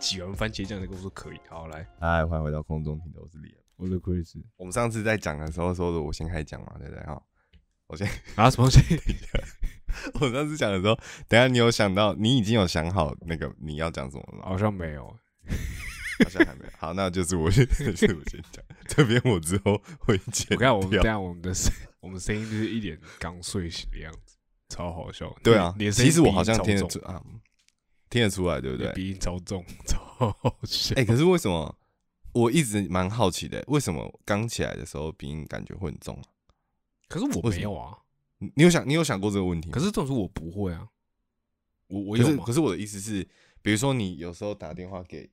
挤完番茄酱，你跟我说可以，好来，嗨，欢迎回到空中听的，我是李。我是 Chris 我们上次在讲的时候说的，我先开始讲嘛，对不对？哈，我先，啊，什么东西？我上次讲的时候，等下你有想到，你已经有想好那个你要讲什么了吗？好像没有，好像还没有。好，那就是我先，就是我先讲，这边我之后会剪我看我们等。下我们的声，我们声音就是一脸刚睡醒的样子，超好笑。对啊，你其实我好像听得出啊，听得出来，对不对？鼻音超重，超好笑。哎、可是为什么我一直蛮好奇的，为什么刚起来的时候鼻音感觉会很重啊？可是我没有啊，你你有想你有想过这个问题吗？可是这种事我不会啊，我我有可是我的意思是，比如说你有时候打电话给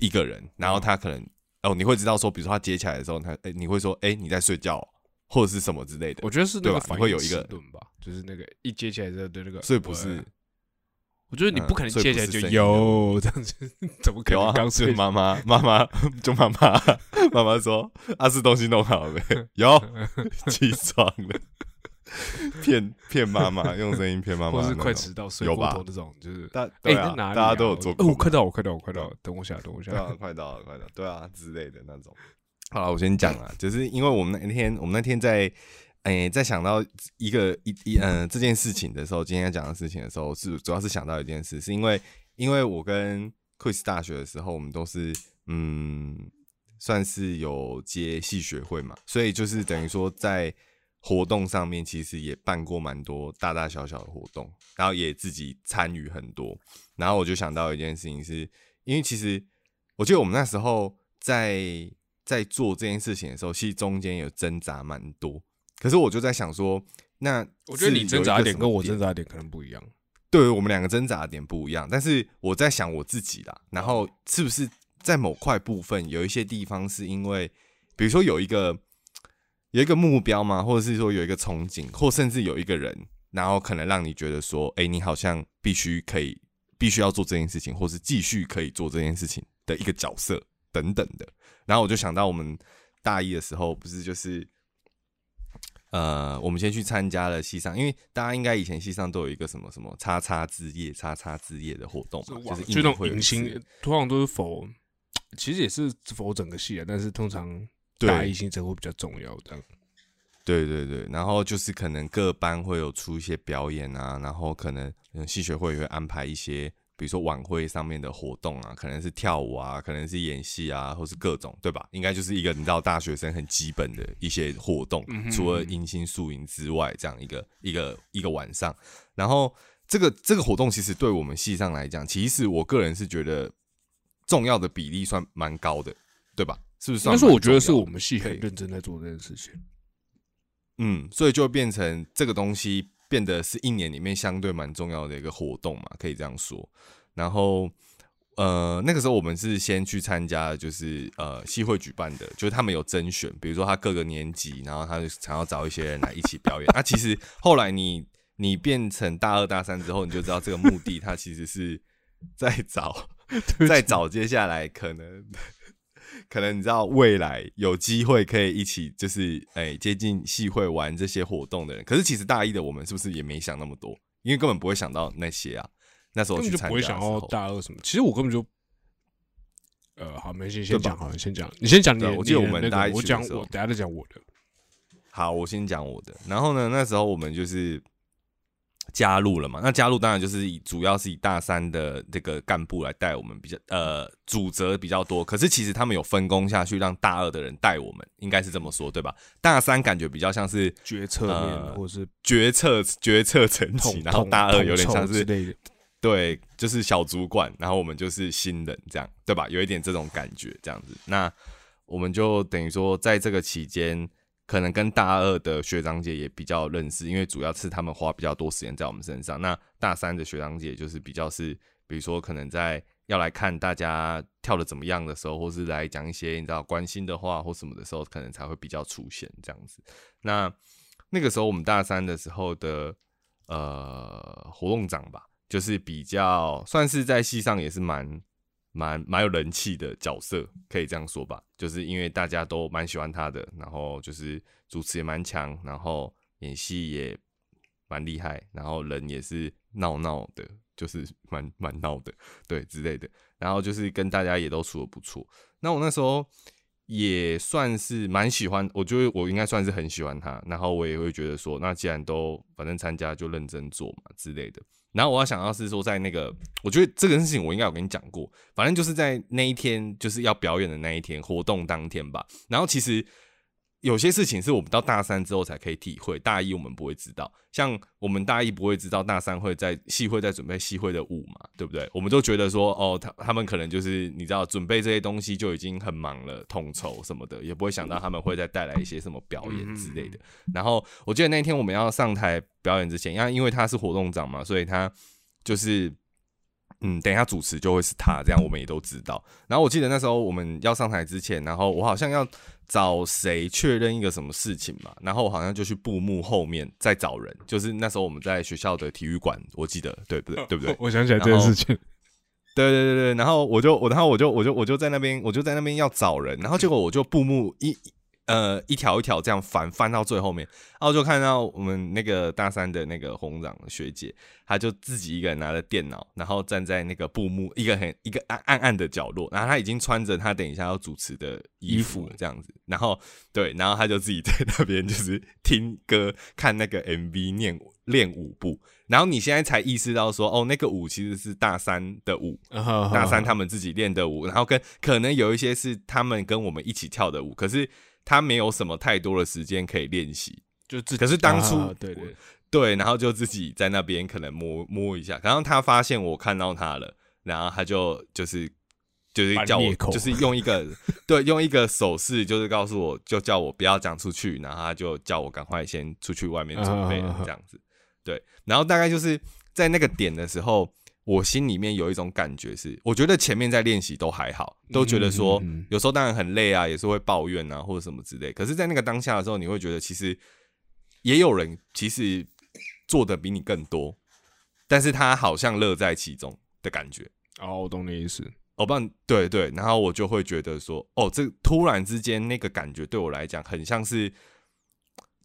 一个人，然后他可能哦，你会知道说，比如说他接起来的时候，他哎、你会说哎、你在睡觉哦、或者是什么之类的，我觉得是那对吧？会有一个吧，就是那个一接起来的的那个，所以不是我觉得你不可能接起来就有 这样子，怎么可有啊，能刚睡就是？妈妈妈妈 就妈妈妈妈说阿四东西弄好了没？有起床了，骗骗妈妈，用声音骗妈妈或是快迟到睡有吧过头那种，就是大哎？大家都有做哦，过嘛，我快到，我快到，我快到了，等我一下，等我一对啊，下。快到了，快到了，对啊之类的那种。好了，我先讲啊，就是因为我们那天，我们那天在，诶、在想到一个一一嗯、这件事情的时候，今天要讲的事情的时候，是主要是想到一件事，是因为因为我跟 Chris 大学的时候，我们都是嗯，算是有接系学会嘛，所以就是等于说在活动上面，其实也办过蛮多大大小小的活动，然后也自己参与很多。然后我就想到一件事情是，因为其实我记得我们那时候在在做这件事情的时候，其实中间有挣扎蛮多。可是我就在想说，那我觉得你挣扎的点跟我挣扎的点可能不一样。对我们两个挣扎的点不一样，但是我在想我自己啦，然后是不是在某块部分有一些地方是因为，比如说有一个有一个目标嘛，或者是说有一个憧憬，或甚至有一个人，然后可能让你觉得说，哎、你好像必须可以必须要做这件事情，或是继续可以做这件事情的一个角色等等的。然后我就想到我们大一的时候，不是就是。呃，我们先去参加了系上，因为大家应该以前系上都有一个什么什么叉叉之夜、叉叉之夜的活动嘛，就是一就那种年会迎新，通常都是否，其实也是否整个系啊，但是通常对大一新生会比较重要。这样，对对对，然后就是可能各班会有出一些表演啊，然后可能嗯系学会也会安排一些，比如说晚会上面的活动啊，可能是跳舞啊，可能是演戏啊，或是各种，对吧？应该就是一个你知道大学生很基本的一些活动，嗯除了迎新宿营之外，这样一个一个一个晚上，然后这个这个活动其实对我们系上来讲，其实我个人是觉得重要的比例算蛮高的，对吧？是不是？但是我觉得是我们系可以很认真在做这件事情。嗯，所以就变成这个东西变得是一年里面相对蛮重要的一个活动嘛，可以这样说。然后呃，那个时候我们是先去参加，就是呃系会举办的，就是他们有甄选，比如说他各个年级，然后他就想要找一些人来一起表演。那其实后来你你变成大二大三之后，你就知道这个目的，他其实是在找 在找接下来可能。可能你知道未来有机会可以一起就是哎、接近系会玩这些活动的人，可是其实大一的我们是不是也没想那么多？因为根本不会想到那些啊。那时候根本就去参不会想要加的时候，大二什么。其实我根本就，呃，好，没事，先讲好了，先讲，你先讲你的。我记得我们大一我讲我，等下再讲我的。好，我先讲我的。然后呢，那时候我们就是加入了嘛。那加入当然就是以主要是以大三的这个干部来带我们，比较呃主责比较多。可是其实他们有分工下去，让大二的人带我们，应该是这么说对吧？大三感觉比较像是决策面呃或者是决策决策层级，然后大二有点像是。对，就是小主管，然后我们就是新人，这样对吧？有一点这种感觉，这样子。那我们就等于说，在这个期间，可能跟大二的学长姐也比较认识，因为主要是他们花比较多时间在我们身上。那大三的学长姐就是比较是，比如说可能在要来看大家跳的怎么样的时候，或是来讲一些你知道关心的话或什么的时候，可能才会比较出现这样子。那那个时候我们大三的时候的呃活动长吧，就是比较算是在戏上也是蛮蛮蛮有人气的角色，可以这样说吧。就是因为大家都蛮喜欢他的，然后就是主持也蛮强，然后演戏也蛮厉害，然后人也是闹闹的，就是蛮蛮闹的，对之类的。然后就是跟大家也都处的不错。那我那时候。也算是蛮喜欢，我觉得我应该算是很喜欢他，然后我也会觉得说，那既然都反正参加就认真做嘛之类的。然后我要想到是说，在那个，我觉得这个事情我应该有跟你讲过，反正就是在那一天就是要表演的那一天，活动当天吧。然后其实。有些事情是我们到大三之后才可以体会，大一我们不会知道。像我们大一不会知道大三会在系会在准备系会的舞嘛，对不对？我们都觉得说，哦，他他们可能就是你知道准备这些东西就已经很忙了，统筹什么的，也不会想到他们会再带来一些什么表演之类的。然后我记得那天我们要上台表演之前，因为因为他是活动长嘛，所以他就是。嗯，等一下主持就会是他，这样我们也都知道。然后我记得那时候我们要上台之前，然后我好像要找谁确认一个什么事情嘛，然后我好像就去布幕后面再找人，就是那时候我们在学校的体育馆，我记得对不对？对不对？我想起来这件事情。对对对对，然后我就我然后我就我就我就在那边，我就在那边要找人，然后结果我就布幕一。呃，一条一条这样翻翻到最后面，然后就看到我们那个大三的那个红长学姐，她就自己一个人拿着电脑，然后站在那个布幕一个很一个暗暗暗的角落，然后她已经穿着她等一下要主持的衣服这样子，然后对，然后她就自己在那边就是听歌看那个 MV 念练舞步，然后你现在才意识到说，哦，那个舞其实是大三的舞，大三他们自己练的舞，然后跟可能有一些是他们跟我们一起跳的舞，可是。他没有什么太多的时间可以练习，就自可是当初对对。对，然后就自己在那边可能摸摸一下，然后他发现我看到他了，然后他就就是就是叫我，就是用一个 对用一个手势，就是告诉我就叫我不要讲出去，然后他就叫我赶快先出去外面准备这样子，对，然后大概就是在那个点的时候。我心里面有一种感觉是，我觉得前面在练习都还好，都觉得说有时候当然很累啊，也是会抱怨啊或者什么之类。可是，在那个当下的时候，你会觉得其实也有人其实做的比你更多，但是他好像乐在其中的感觉。哦，我懂你意思。哦，不，对对，然后我就会觉得说，哦，这突然之间那个感觉对我来讲很像是。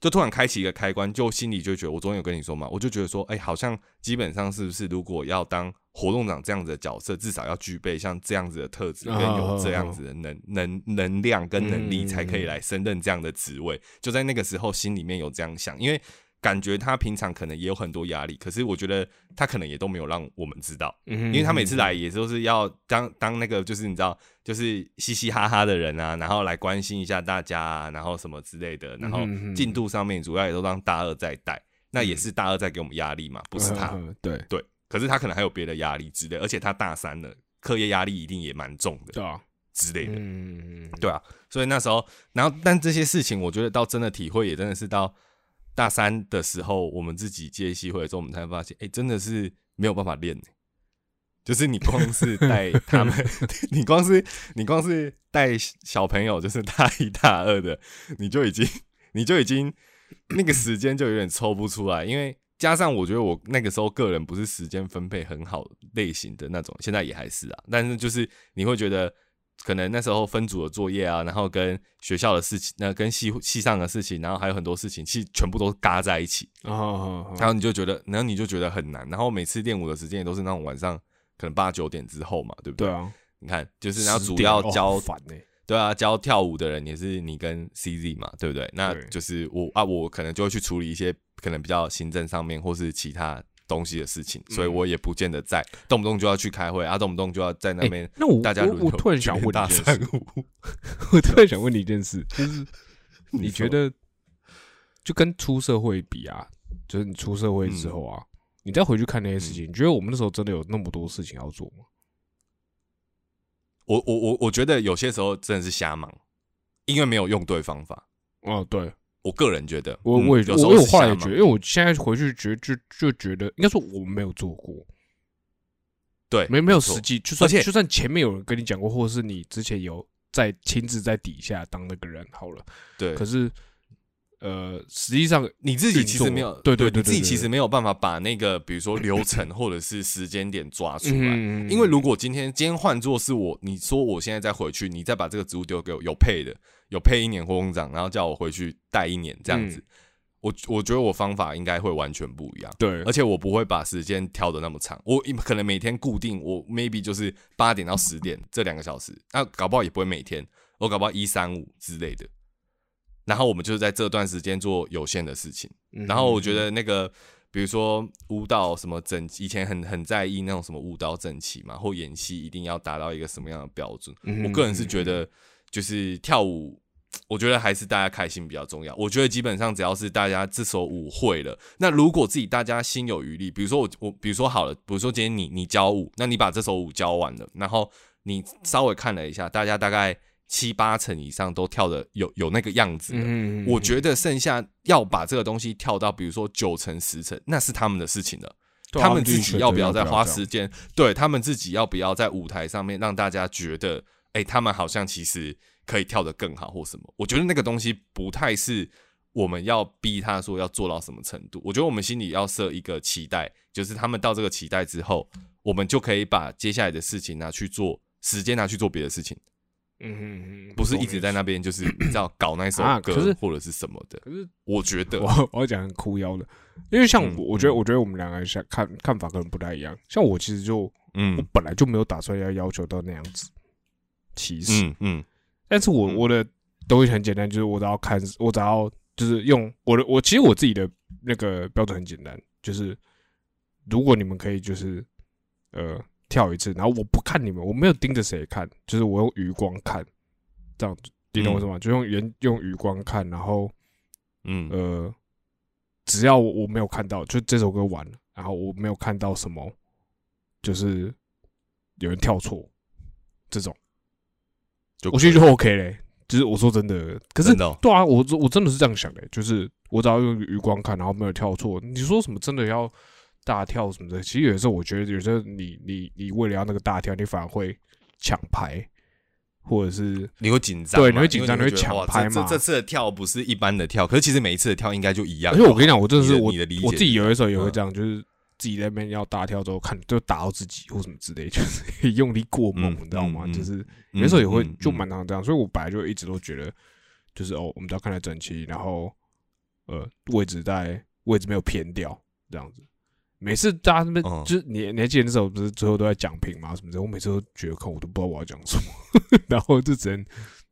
就突然开启一个开关，就心里就觉得，我昨天有跟你说嘛，我就觉得说，哎，好像基本上是不是，如果要当活动长这样子的角色，至少要具备像这样子的特质，跟有这样子的能能能量跟能力，才可以来升任这样的职位。就在那个时候，心里面有这样想，因为。感觉他平常可能也有很多压力，可是我觉得他可能也都没有让我们知道，因为他每次来也都是要当当那个就是你知道就是嘻嘻哈哈的人啊，然后来关心一下大家啊，然后什么之类的，然后进度上面主要也都让大二在带，那也是大二在给我们压力嘛，不是他，对。对，可是他可能还有别的压力之类，而且他大三了，课业压力一定也蛮重的，对啊。之类的，嗯。对啊，所以那时候，然后但这些事情，我觉得到真的体会也真的是到。大三的时候，我们自己接戏会的时候，我们才发现，哎，真的是没有办法练。就是你光是带他们，你光是你光是带小朋友，就是大一、大二的，你就已经，你就已经那个时间就有点抽不出来。因为加上我觉得我那个时候个人不是时间分配很好类型的那种，现在也还是啊。但是就是你会觉得。可能那时候分组的作业啊，然后跟学校的事情，那跟系系上的事情，然后还有很多事情，其实全部都嘎在一起。哦，然后你就觉得，然后你就觉得很难。然后每次练舞的时间也都是那种晚上可能八九点之后嘛，对不对？对啊。你看，就是然后主要教，对啊，教跳舞的人也是你跟 CZ 嘛，对不对？那就是我啊，我可能就会去处理一些可能比较行政上面或是其他。东西的事情，所以我也不见得在动不动就要去开会啊，动不动就要在那边。那我大家我突然想问大三五，我突然想问你一件事，就是 你觉得就跟出社会比啊，就是你出社会之后啊，你再回去看那些事情，你觉得我们那时候真的有那么多事情要做吗？我我我我觉得有些时候真的是瞎忙，因为没有用对方法。哦，对。我个人觉得，我我也我有话也觉得，因为我现在回去觉就就觉得，应该说我们没有做过，对，没没有实际，就算就算前面有人跟你讲过，或者是你之前有在亲自在底下当那个人好了，对，可是呃，实际上你自己其实没有，对对对，你自己其实没有办法把那个比如说流程或者是时间点抓出来。嗯因为如果今天今天换作是我，你说我现在再回去，你再把这个植物丢给我，有配的，有配一年工长，然后叫我回去带一年这样子，嗯我我觉得我方法应该会完全不一样。对而且我不会把时间挑的那么长，我可能每天固定，我 maybe 就是八点到十点这两个小时，那搞不好也不会每天，我搞不好一三五之类的。然后我们就是在这段时间做有限的事情。嗯然后我觉得那个，比如说舞蹈什么整，以前很很在意那种什么舞蹈整齐嘛，或演戏一定要达到一个什么样的标准。嗯我个人是觉得，就是跳舞，我觉得还是大家开心比较重要。我觉得基本上只要是大家这首舞会了，那如果自己大家心有余力，比如说我我比如说好了，比如说今天你你教舞，那你把这首舞教完了，然后你稍微看了一下，大家大概七八成以上都跳的有有那个样子我觉得剩下要把这个东西跳到，比如说九成十成，那是他们的事情了。他们自己要不要再花时间？对他们自己要不要在舞台上面让大家觉得，哎、他们好像其实可以跳得更好或什么？我觉得那个东西不太是我们要逼他说要做到什么程度。我觉得我们心里要设一个期待，就是他们到这个期待之后，我们就可以把接下来的事情拿去做，时间拿去做别的事情，嗯嗯嗯，不是一直在那边就是 你知道搞那首歌或者是什么的。可是我觉得。我 我要讲很哭腰的，因为像嗯我，我觉得嗯。我觉得我们两个人想看看法可能不太一样。像我其实就我嗯本来就没有打算要要求到那样子，其实，嗯嗯。但是我嗯。我的东西很简单，就是我只要看，我只要就是用我的我其实我自己的那个标准很简单，就是如果你们可以就是呃跳一次，然后我不看你们，我没有盯着谁看，就是我用余光看，这样子，你懂我什么？就用原用余光看，然后嗯呃，只要我我没有看到，就这首歌完了，然后我没有看到什么，就是有人跳错这种，就我觉得就 OK 嘞。就是我说真的，可是哦对啊，我我真的是这样想的，就是我只要用余光看，然后没有跳错。你说什么真的要大跳什么的，其实有的时候我觉得，有时候你你你为了要那个大跳，你反而会抢拍，或者是你会紧张，对你会紧张你会抢拍嘛这次的跳不是一般的跳，可是其实每一次的跳应该就一样。而且我跟你讲，我真的是我的理解我自己有的时候也会嗯这样，就是自己在那边要大跳之后看就打到自己或什么之类，就是 用力过猛，嗯你知道吗？就是有的时候也会就蛮常这样，所以我本来就一直都觉得，就是哦，我们都要看得整齐，然后呃位置在位置没有偏掉这样子。每次大家那边嗯就是你你还记得那时候不是最后都在讲评嘛什么的，我每次都觉得看我都不知道我要讲什么，然后就只能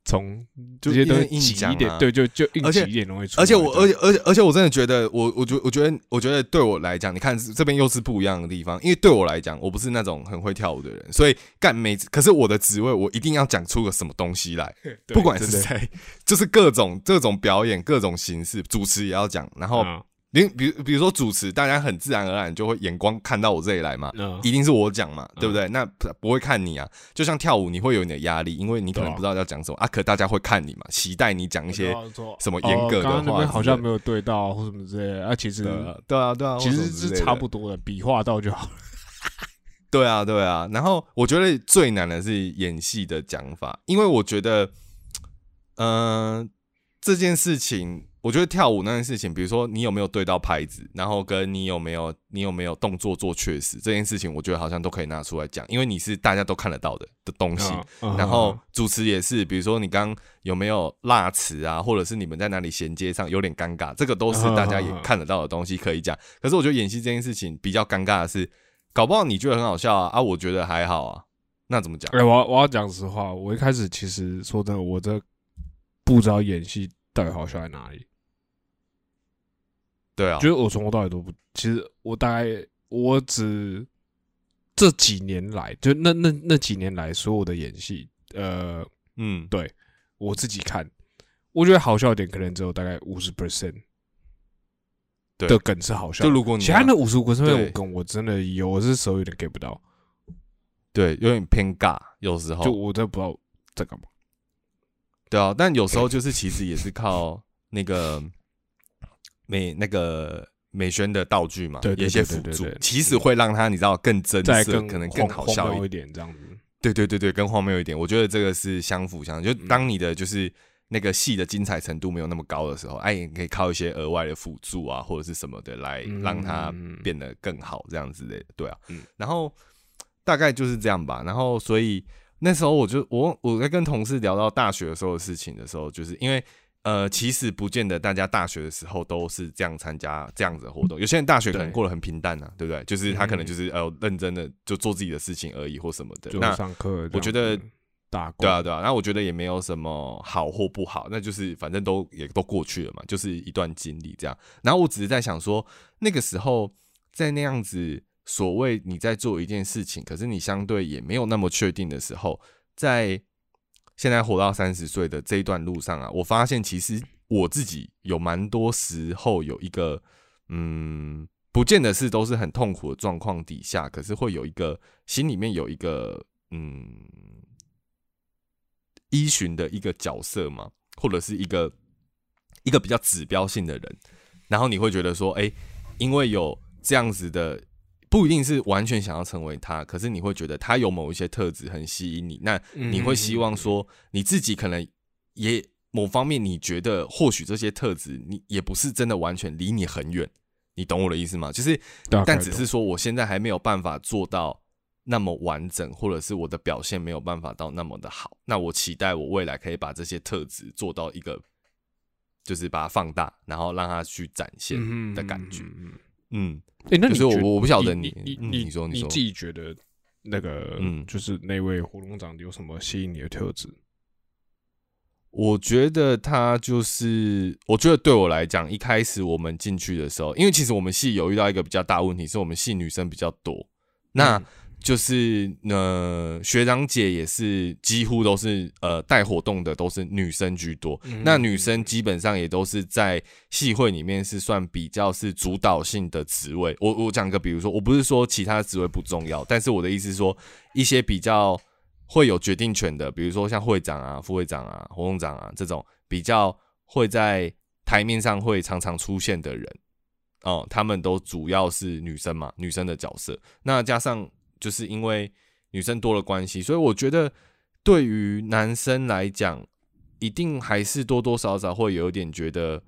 从就这些东西硬挤一点，讲啊对，就就硬挤一点东西出来。而且我，而且且，而且，而且，我真的觉得，我，我觉，我觉得，我觉得对我来讲，你看这边又是不一样的地方。因为对我来讲，我不是那种很会跳舞的人，所以干每次，可是我的职位，我一定要讲出个什么东西来，不管是谁，就是各种各种表演，各种形式，主持也要讲。然后，嗯你比比如说主持，大家很自然而然就会眼光看到我这里来嘛，嗯。一定是我讲嘛，对不对？那不不会看你啊，就像跳舞，你会有你的压力，因为你可能不知道要讲什么啊，可大家会看你嘛，期待你讲一些什么哦严格的刚刚那边好像没有对到或什么之类的，啊，其实对啊，对啊，对啊，其实是差不多的，比划到就好了。对啊，对啊。然后我觉得最难的是演戏的讲法，因为我觉得，嗯、这件事情，我觉得跳舞那件事情，比如说你有没有对到拍子，然后跟你有没有你有没有动作做确实，这件事情，我觉得好像都可以拿出来讲，因为你是大家都看得到的的东西。嗯然后主持也是，比如说你刚有没有落词啊，或者是你们在哪里衔接上有点尴尬，这个都是大家也看得到的东西可以讲。可是我觉得演戏这件事情比较尴尬的是，搞不好你觉得很好笑啊，啊，我觉得还好啊，那怎么讲？哎、我要我要讲实话，我一开始其实说真的，我这不知道演戏到底好笑在哪里，对啊。就，是我从头到尾都不，其实我大概我只这几年来，就那那那几年来所有的演戏，呃，嗯，对我自己看，我觉得好笑的点可能只有大概五十 percent 对。的梗是好笑的，就如果你其他那五十五 percent 梗我真的有，我是手有点给不到，对有点偏尬，有时候。就我真的不知道在干嘛。对啊，但有时候 就是其实也是靠那个美那个美宣的道具嘛，有一些辅助其实会让它你知道更真色，再更可能更好笑一点。这样子。对对对对，更荒谬一点，我觉得这个是相辅相成。就当你的就是那个戏的精彩程度没有那么高的时候，哎，你可以靠一些额外的辅助啊，或者是什么的来让它变得更好，这样子的，对啊。然后大概就是这样吧。然后所以那时候我就我我在跟同事聊到大学的时候的事情的时候，就是因为呃，其实不见得大家大学的时候都是这样参加这样子的活动。有些人大学可能过得很平淡啊，对不对？就是他可能就是呃认真的就做自己的事情而已或什么的。那上课，我觉得打。对啊，对啊，那我觉得也没有什么好或不好，那就是反正都也都过去了嘛，就是一段经历这样。然后我只是在想说，那个时候在那样子所谓你在做一件事情，可是你相对也没有那么确定的时候，在现在活到三十岁的这一段路上啊，我发现其实我自己有蛮多时候有一个嗯，不见得是都是很痛苦的状况底下，可是会有一个心里面有一个嗯。依循的一个角色嘛，或者是一个一个比较指标性的人，然后你会觉得说，哎，因为有这样子的，不一定是完全想要成为他，可是你会觉得他有某一些特质很吸引你，那你会希望说，你自己可能也某方面你觉得或许这些特质你也不是真的完全离你很远，你懂我的意思吗？就是，但只是说我现在还没有办法做到。那么完整，或者是我的表现没有办法到那么的好，那我期待我未来可以把这些特质做到一个，就是把它放大，然后让它去展现的感觉。嗯，哎，那你说我我不晓得你你你说你自己觉得那个嗯，就是那位胡龙长有什么吸引你的特质？我觉得他就是，我觉得对我来讲，一开始我们进去的时候，因为其实我们系有遇到一个比较大问题，是我们系女生比较多，那。就是呃，学长姐也是几乎都是呃带活动的，都是女生居多。那女生基本上也都是在系会里面是算比较是主导性的职位。我我讲个，比如说，我不是说其他职位不重要，但是我的意思是说，一些比较会有决定权的，比如说像会长啊、副会长啊、活动长啊这种比较会在台面上会常常出现的人，哦，他们都主要是女生嘛，女生的角色。那加上。就是因为女生多了关系，所以我觉得对于男生来讲，一定还是多多少少会有点觉得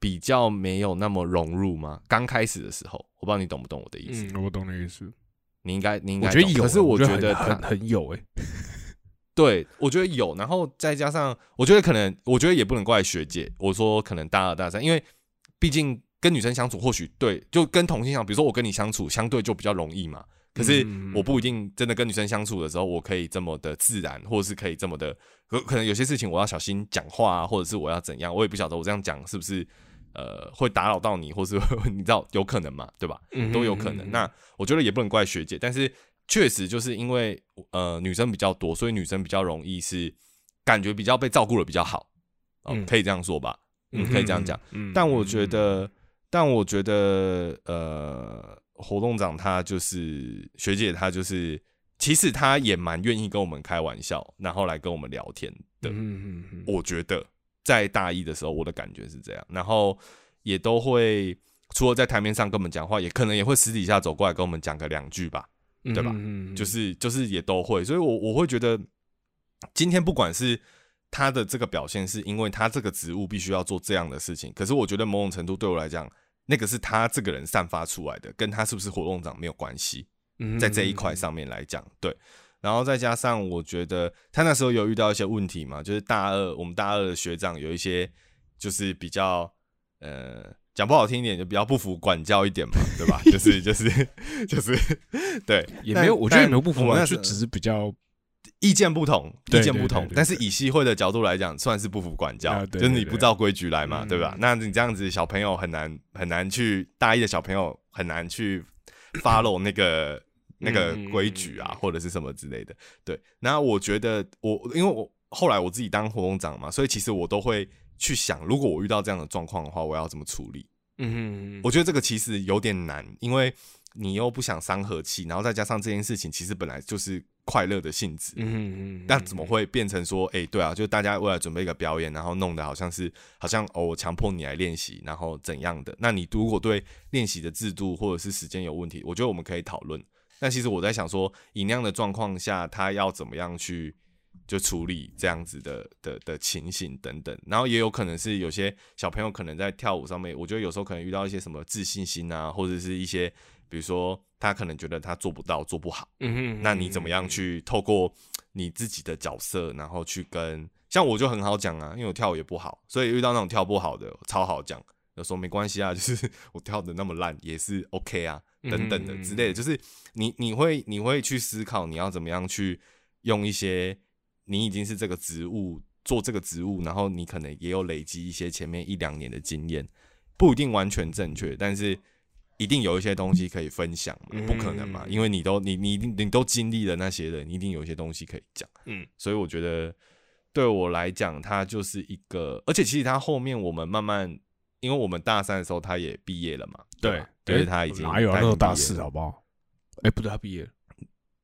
比较没有那么融入嘛。刚开始的时候，我不知道你懂不懂我的意思。嗯，我懂你意思。你应该，你应该觉得有，可是我觉得很很有哎。对，我觉得有，然后再加上，我觉得可能，我觉得也不能怪学姐。我说可能大二大三，因为毕竟跟女生相处，或许对，就跟同性相，比如说我跟你相处，相对就比较容易嘛。可是我不一定真的跟女生相处的时候，我可以这么的自然，或者是可以这么的，可可能有些事情我要小心讲话啊，或者是我要怎样，我也不晓得我这样讲是不是呃会打扰到你，或是 你知道有可能嘛，对吧？都有可能。那我觉得也不能怪学姐，但是确实就是因为呃女生比较多，所以女生比较容易是感觉比较被照顾的比较好，嗯，可以这样说吧，嗯，可以这样讲。但我觉得，但我觉得呃。活动长他就是学姐，她就是其实她也蛮愿意跟我们开玩笑，然后来跟我们聊天的。嗯嗯我觉得在大一的时候，我的感觉是这样，然后也都会除了在台面上跟我们讲话，也可能也会私底下走过来跟我们讲个两句吧，对吧？就是就是也都会，所以我我会觉得今天不管是他的这个表现，是因为他这个职务必须要做这样的事情，可是我觉得某种程度对我来讲。那个是他这个人散发出来的，跟他是不是活动长没有关系。在这一块上面来讲，对。然后再加上，我觉得他那时候有遇到一些问题嘛，就是大二我们大二的学长有一些就是比较呃讲不好听一点，就比较不服管教一点嘛，对吧？就是就是 就是 对，也没有，我觉得也没有不服管，就只是比较。意见不同，意见不同，但是以西会的角度来讲，算是不服管教，就是你不照规矩来嘛，对吧？那你这样子，小朋友很难很难去大一的小朋友很难去 follow 那个那个规矩啊，或者是什么之类的。对，那我觉得我因为我后来我自己当活动长嘛，所以其实我都会去想，如果我遇到这样的状况的话，我要怎么处理？嗯，我觉得这个其实有点难，因为你又不想伤和气，然后再加上这件事情其实本来就是。快乐的性质，嗯嗯，那怎么会变成说，哎，对啊，就大家为了准备一个表演，然后弄得好像是，好像哦，我强迫你来练习，然后怎样的？那你如果对练习的制度或者是时间有问题，我觉得我们可以讨论。但其实我在想说，以那样的状况下，他要怎么样去就处理这样子的的的情形等等，然后也有可能是有些小朋友可能在跳舞上面，我觉得有时候可能遇到一些什么自信心啊，或者是一些比如说他可能觉得他做不到做不好，嗯哼，那你怎么样去透过你自己的角色，然后去跟像我就很好讲啊，因为我跳舞也不好，所以遇到那种跳不好的超好讲，有时候没关系啊，就是 我跳的那么烂也是 OK 啊，等等的之类的，就是你你会你会去思考你要怎么样去用一些。你已经是这个职务做这个职务，然后你可能也有累积一些前面一两年的经验，不一定完全正确，但是一定有一些东西可以分享嘛？不可能嘛？因为你都你你你都经历了那些人，一定有一些东西可以讲。嗯，所以我觉得对我来讲，他就是一个，而且其实他后面我们慢慢，因为我们大三的时候他也毕业了嘛，对，就是他已经哪有那个大四好不好？哎，不对，他毕业了。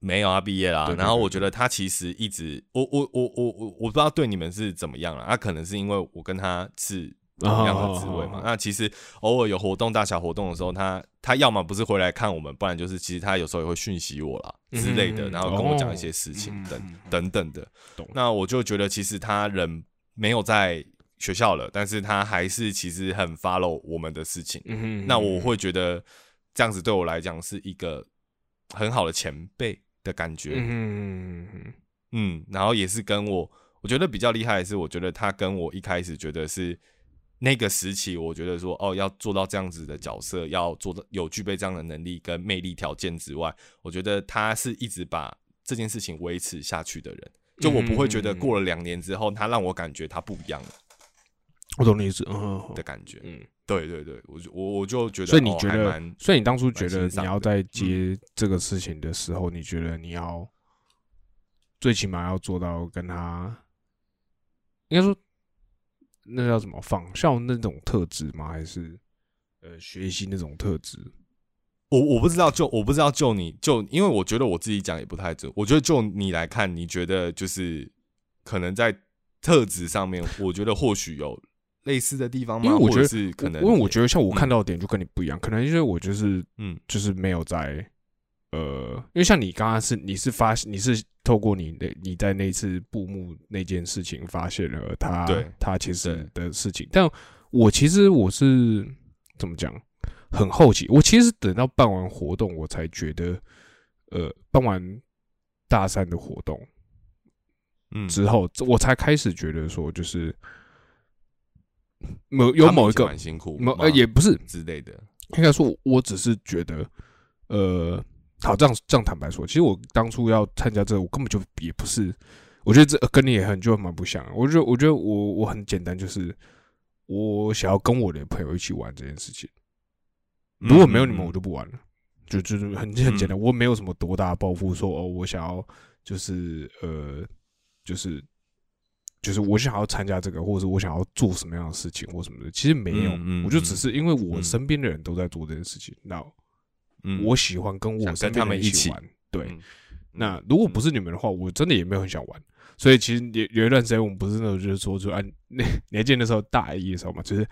没有啊，毕业啦。然后我觉得他其实一直，我我我我我我不知道对你们是怎么样了。他可能是因为我跟他是同样的职位嘛。那其实偶尔有活动、大小活动的时候，他他要么不是回来看我们，不然就是其实他有时候也会讯息我啦之类的，然后跟我讲一些事情等等等的。那我就觉得其实他人没有在学校了，但是他还是其实很 follow 我们的事情。那我会觉得这样子对我来讲是一个很好的前辈。的感觉，嗯嗯，然后也是跟我，我觉得比较厉害的是，我觉得他跟我一开始觉得是那个时期，我觉得说哦，要做到这样子的角色，要做的有具备这样的能力跟魅力条件之外，我觉得他是一直把这件事情维持下去的人，就我不会觉得过了两年之后，他让我感觉他不一样了。我懂你意思，嗯，的感觉，嗯，对对对，我就我我就觉得，所以你觉得，所以你当初觉得你要在接这个事情的时候，你觉得你要最起码要做到跟他，应该说那叫什么仿效那种特质吗？还是呃学习那种特质？我我不知道，就我不知道，就你就因为我觉得我自己讲也不太准，我觉得就你来看，你觉得就是可能在特质上面，我觉得或许有。类似的地方吗？因为我觉得是可能，因为我觉得像我看到的点就跟你不一样，可能因为我就是嗯，就是没有在呃，因为像你刚刚是你是发你是透过你那你在那次布幕那件事情发现了他他其实的事情，但我其实我是怎么讲很好奇，我其实等到办完活动我才觉得，呃，办完大三的活动嗯。之后，我才开始觉得说就是。某有某一个辛苦，某呃也不是之类的，应该说，我只是觉得，呃，好这样这样坦白说，其实我当初要参加这个，我根本就也不是，我觉得这跟你也很就蛮不像。我觉得我觉得我我很简单，就是我想要跟我的朋友一起玩这件事情。如果没有你们，我就不玩了。就就是很很简单，我没有什么多大抱负，说哦，我想要就是呃，就是。就是我想要参加这个，或者是我想要做什么样的事情，或什么的，其实没有，我就只是因为我身边的人都在做这件事情，那我喜欢跟我跟他们一起玩。对，那如果不是你们的话，我真的也没有很想玩。所以其实有有一段时间，我们不是那种就是说，就啊那年见的时候大一的时候嘛，就是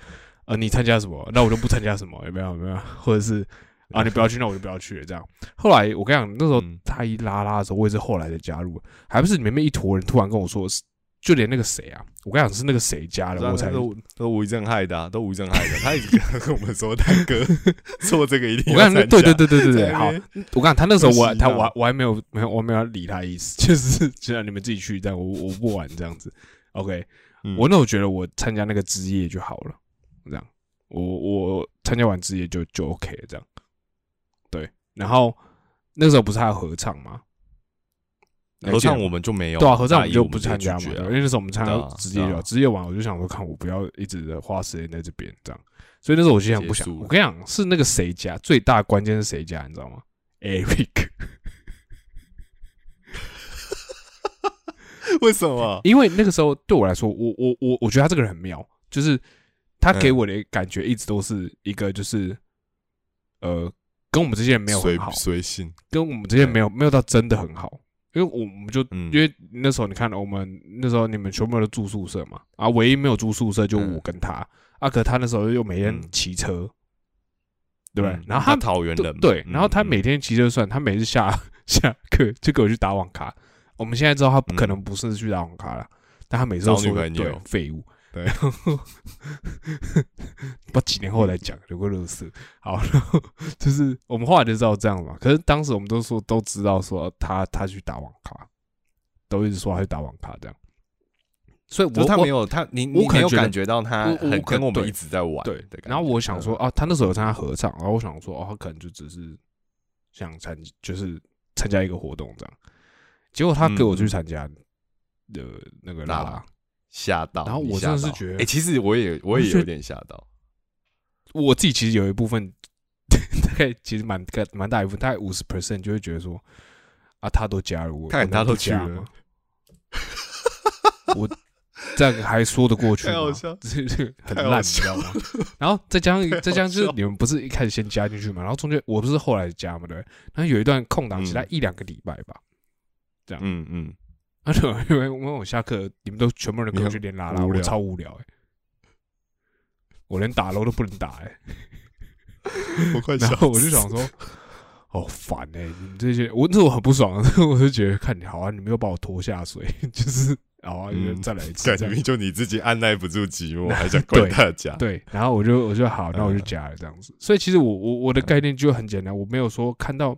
呃，你参加什么，那我就不参加什么，有没有？有没有？或者是啊，你不要去，那我就不要去。这样。后来我跟你讲，那时候大一拉拉的时候，我也是后来的加入，还不是里面一坨人突然跟我说。就连那个谁啊，我跟你讲是那个谁家的，我才都都吴一正害的，都吴一正害的。他一直跟我们说，大哥 做这个一定。我讲对对对对对对，好，我讲他那时候我他我我还没有没有我没有理他意思，就是就让你们自己去，但我我不玩这样子。OK，我那我觉得我参加那个职业就好了，这样我我参加完职业就就 OK 这样。对，然后那时候不是还有合唱吗？合唱我们就没有，对啊，合唱我们就不参加嘛，因为那时候我们参加职业了，职业完我就想说，看我不要一直的花时间在这边这样，所以那时候我就想不想，我跟你讲是那个谁家最大关键是谁家，你知道吗？Eric，为什么？因为那个时候对我来说，我我我我觉得他这个人很妙，就是他给我的感觉一直都是一个就是呃，跟我们这些人没有很好，随性，跟我们这些没有没有到真的很好。因为我们就因为那时候你看我们那时候你们全部都住宿舍嘛，啊，唯一没有住宿舍就我跟他，啊，可他那时候又每天骑车，对不对？然后他桃园人对，然后他每天骑车算，他每次下下课就给我去打网咖，我们现在知道他可能不是去打网咖了，但他每次都对废物，对然后 不几年后来讲有个乐色，好，然后就是我们后来就知道这样嘛。可是当时我们都说都知道说他他去打网咖，都一直说他去打网咖这样，所以我我他没有他，你你没有我可能觉得感觉到他很跟我们一直在玩对。然后我想说嗯啊，他那时候有参加合唱，然后我想说哦，他可能就只是想参，就是参加一个活动这样。结果他给我去参加的那个拉拉拉，吓到，然后我真的是觉得哎，其实我也我也有点吓到。我自己其实有一部分，大概其实蛮个蛮大一部分，大概五十 percent 就会觉得说啊，他都加入，我看他都去了？我这样还说得过去吗？这这很烂，你知道吗？然后再加上再加上就是你们不是一开始先加进去嘛，然后中间我不是后来加嘛，对不对？然后有一段空档期，嗯大概一两个礼拜吧。这样嗯嗯，而且因为因为我下课你们都全部人跟我去练拉拉，我超无聊哎、我连打楼都不能打哎、我快 然后我就想说，好烦哎、你们这些，我那时候很不爽，我就觉得看你好啊，你们又把我拖下水，就是好啊，嗯再来一次感觉就你自己按耐不住寂寞，还想怪大家。对，然后我就我就好，那我就嗯加了这样子。所以其实我我我的概念就很简单，我没有说看到，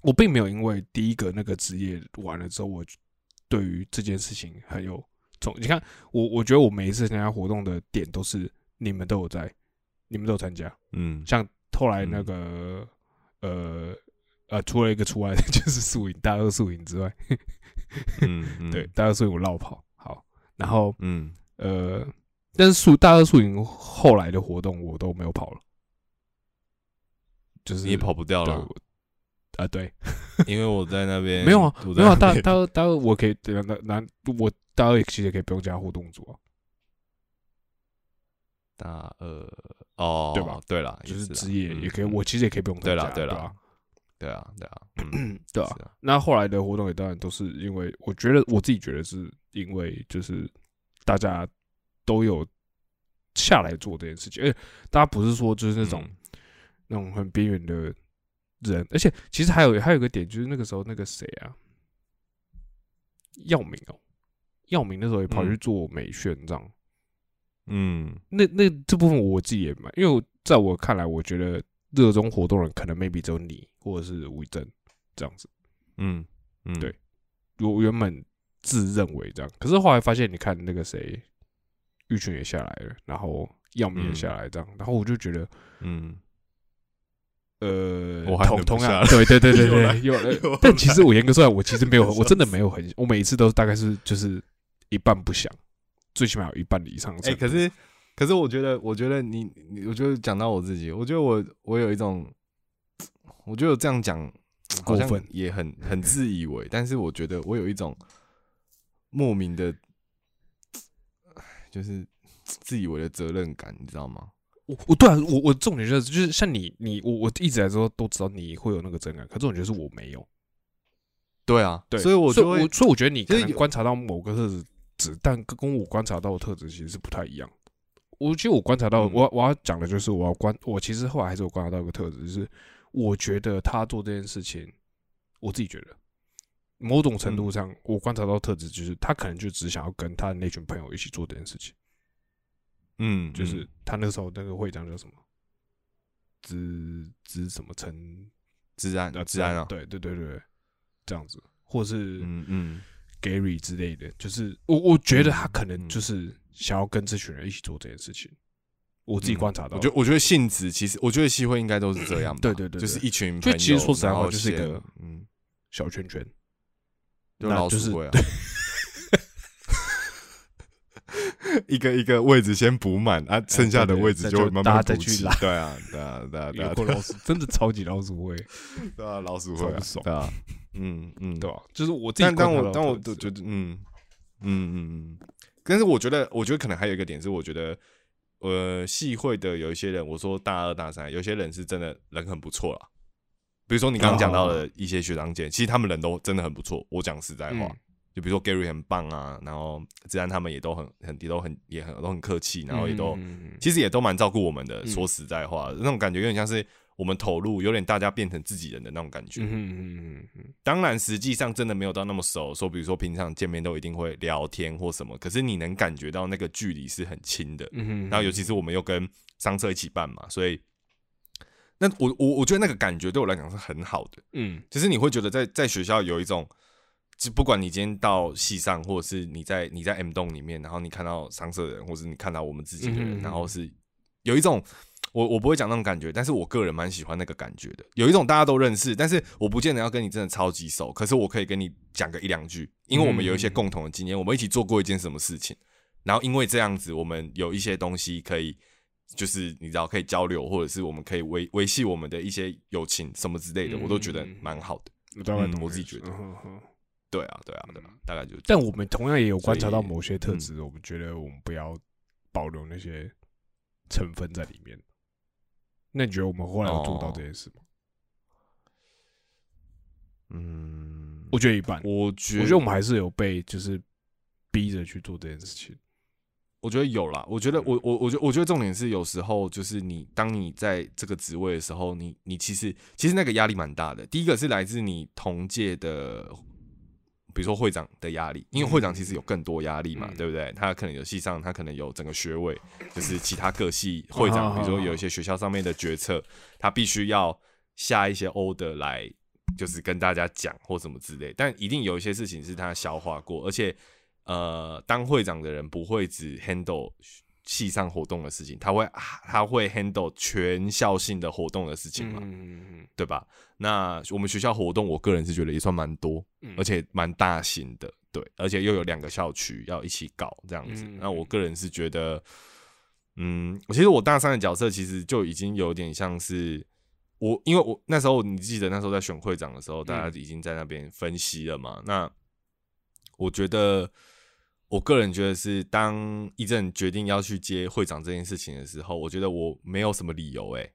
我并没有因为第一个那个职业完了之后，我对于这件事情很有从。你看我我觉得我每一次参加活动的点都是你们都有在，你们都有参加。嗯，像后来那个、呃呃，除了一个除外的 就是宿营大二宿营之外，嗯嗯 对，大二宿营我绕跑好，然后嗯呃，但是宿大二宿营后来的活动我都没有跑了，就是你也跑不掉了啊，对，因为我在那边 没有啊，没有啊，大大二大二我可以那那那我大二其实也可以不用加互动组啊，大二哦，对吧？对了，就是职业嗯也可以，嗯我其实也可以不用加，对啦对啦对啊对啊，嗯对啊，啊，那后来的活动也当然都是因为，我觉得我自己觉得是因为就是大家都有下来做这件事情，而且大家不是说就是那种、嗯。那种很边缘的人，而且其实还有还有一个点就是那个时候那个谁啊，耀明哦，耀明那时候也跑去嗯。做美宣这样，嗯。那那这部分我自己也蛮，因为在我看来，我觉得热衷活动人可能 maybe 只有你或者是吴一正这样子。嗯嗯，对我原本自认为这样，可是后来发现，你看那个谁，玉泉也下来了，然后耀明也下来这样，然后我就觉得，嗯，呃，我还同同能不下来，样对对对 对。有了 但其实我严格说来，我其实没有，我真的没有很，我每一次都大概是就是一半不想，最起码有一半以上。可是可是，我觉得，我觉得你，你我觉得讲到我自己，我觉得我我有一种，我觉得我这样讲好像过分也很很自以为，但是我觉得我有一种莫名的，就是自以为的责任感，你知道吗？我我对啊，我我重点就是就是像你你我我一直来说都知道你会有那个真感，可重点就是我没有。对啊，对，所以我就会我所以我觉得你可就是有能观察到某个特质，但跟跟我观察到的特质其实是不太一样。我其实我观察到，嗯我我要讲的就是我要观，我其实后来还是有观察到一个特质，就是我觉得他做这件事情，我自己觉得某种程嗯度上，我观察到特质就是他可能就只想要跟他的那群朋友一起做这件事情。嗯，就是嗯他那时候那个会长叫什么？知知什么陈治安啊治安啊，对对对对，这样子，或是嗯嗯 Gary 之类的，就是我我觉得他嗯可能嗯就是想要跟这群人一起做这件事情。我自己观察到，我觉得我觉得性质其实，我觉得戏会应该都是这样吧，对对对对就是一群就朋友，其实说实在话就是一个嗯，小圈圈，就那就是老鼠会啊。一个一个位置先补满啊，剩下的位置就会慢大慢补齐家再去。对啊，对啊，对啊，对啊，真的超级老鼠会，对啊，老鼠会啊，爽对啊，嗯嗯，对吧？就是我自己但但我但我都觉得，嗯嗯嗯嗯，但是我觉得，我觉得可能还有一个点是，我觉得呃，系会的有一些人，我说大二大三，有些人是真的人很不错啦。比如说你刚刚讲到的一些学长姐，其实他们人都真的很不错。我讲实在话，嗯就比如说 Gary 很棒啊，然后自然他们也都很很也都很也很都很客气，然后也都、其实也都蛮照顾我们的。嗯说实在话，那种感觉有点像是我们投入，有点大家变成自己人的那种感觉。嗯嗯嗯嗯当然，实际上真的没有到那么熟，说比如说平常见面都一定会聊天或什么，可是你能感觉到那个距离是很亲的。嗯然后尤其是我们又跟商车一起办嘛，所以那我我我觉得那个感觉对我来讲是很好的，嗯就是你会觉得在在学校有一种，就不管你今天到戏上，或者是你在你在 M 洞里面，然后你看到商社的人，或者是你看到我们自己的人，嗯然后是有一种。我我不会讲那种感觉，但是我个人蛮喜欢那个感觉的。有一种大家都认识，但是我不见得要跟你真的超级熟，可是我可以跟你讲个一两句，因为我们有一些共同的经验，我们一起做过一件什么事情，然后因为这样子，我们有一些东西可以，就是你知道可以交流，或者是我们可以维维系我们的一些友情什么之类的，我都觉得蛮好的。我大概嗯懂你意思我自己觉得对啊，对啊，对啊，大概就。但我们同样也有观察到某些特质，我们觉得我们不要保留那些成分在里面。那你觉得我们后来有做到这件事吗？嗯，我觉得一半，我觉我觉得我们还是有被就是逼着去做这件事情。我觉得有啦，我觉得我我我觉得我觉得重点是有时候就是你当你在这个职位的时候，你你其实其实那个压力蛮大的。第一个是来自你同届的，比如说会长的压力，因为会长其实有更多压力嘛，嗯对不对？他可能有系上，他可能有整个学位，就是其他各系会长，比如说有一些学校上面的决策，他必须要下一些 order 来，就是跟大家讲或什么之类。但一定有一些事情是他消化过，而且呃，当会长的人不会只 handle 系上活动的事情，他会他会 handle 全校性的活动的事情嘛，嗯对吧？那我们学校活动，我个人是觉得也算蛮多，嗯而且蛮大型的，对，而且又有两个校区要一起搞这样子。嗯那我个人是觉得，嗯，其实我大三的角色其实就已经有点像是我，因为我那时候你记得那时候在选会长的时候，大家已经在那边分析了嘛。那我觉得，我个人觉得是当一正决定要去接会长这件事情的时候，我觉得我没有什么理由、欸，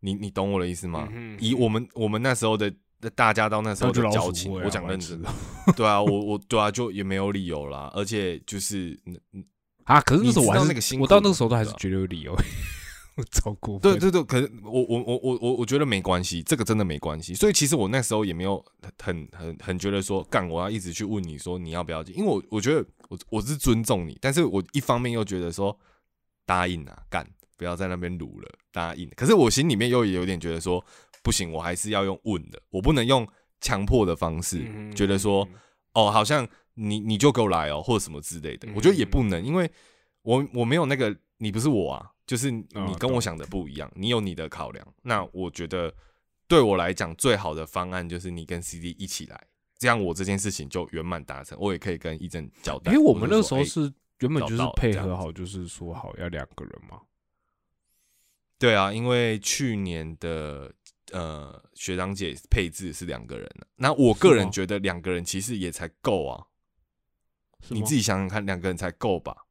你你懂我的意思吗？嗯以我们我们那时候的大家到那时候的交情，啊我讲认真的，对啊，我我对啊，就也没有理由啦，而且就是嗯嗯啊，可是那时候我还是那个辛苦我到那个时候都还是觉得有理由，我超过分。对对对，可是我我我我我我觉得没关系，这个真的没关系。所以其实我那时候也没有很很很觉得说，干我要一直去问你说你要不要接，因为我我觉得我我是尊重你，但是我一方面又觉得说答应啊，干不要在那边撸了，答应。可是我心里面又有点觉得说，不行，我还是要用问的，我不能用强迫的方式，嗯觉得说哦，好像你你就给我来哦，或者什么之类的。我觉得也不能，因为我我没有那个，你不是我啊，就是你跟我想的不一样，你有你的考量。那我觉得对我来讲，最好的方案就是你跟 CD 一起来，这样我这件事情就圆满达成，我也可以跟一正交代。因为我们那时候是原本就是配合好，就是说好要两个人嘛。对啊，因为去年的呃学长姐配置是两个人啊那我个人觉得两个人其实也才够啊，你自己想想看，两个人才够吧？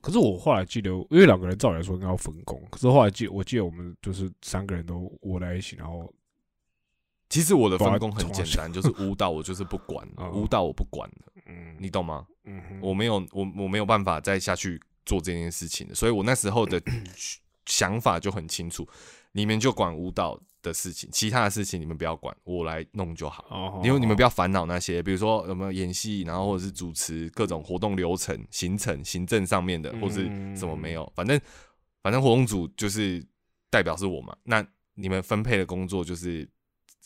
可是我后来记得，因为两个人照理来说应该要分工，可是后来记我记得我们就是三个人都窝在一起，然后其实我的分工很简单，就是舞蹈我就是不管哦，舞蹈我不管你懂吗？我没有我我没有办法再下去做这件事情的，所以我那时候的 想法就很清楚，你们就管舞蹈的事情，其他的事情你们不要管，我来弄就好。哦，因为你们不要要烦恼那些，比如说有没有演戏，然后或者是主持各种活动流程、行程、行政上面的，或是什么没有，反正反正活动组就是代表是我嘛。那你们分配的工作就是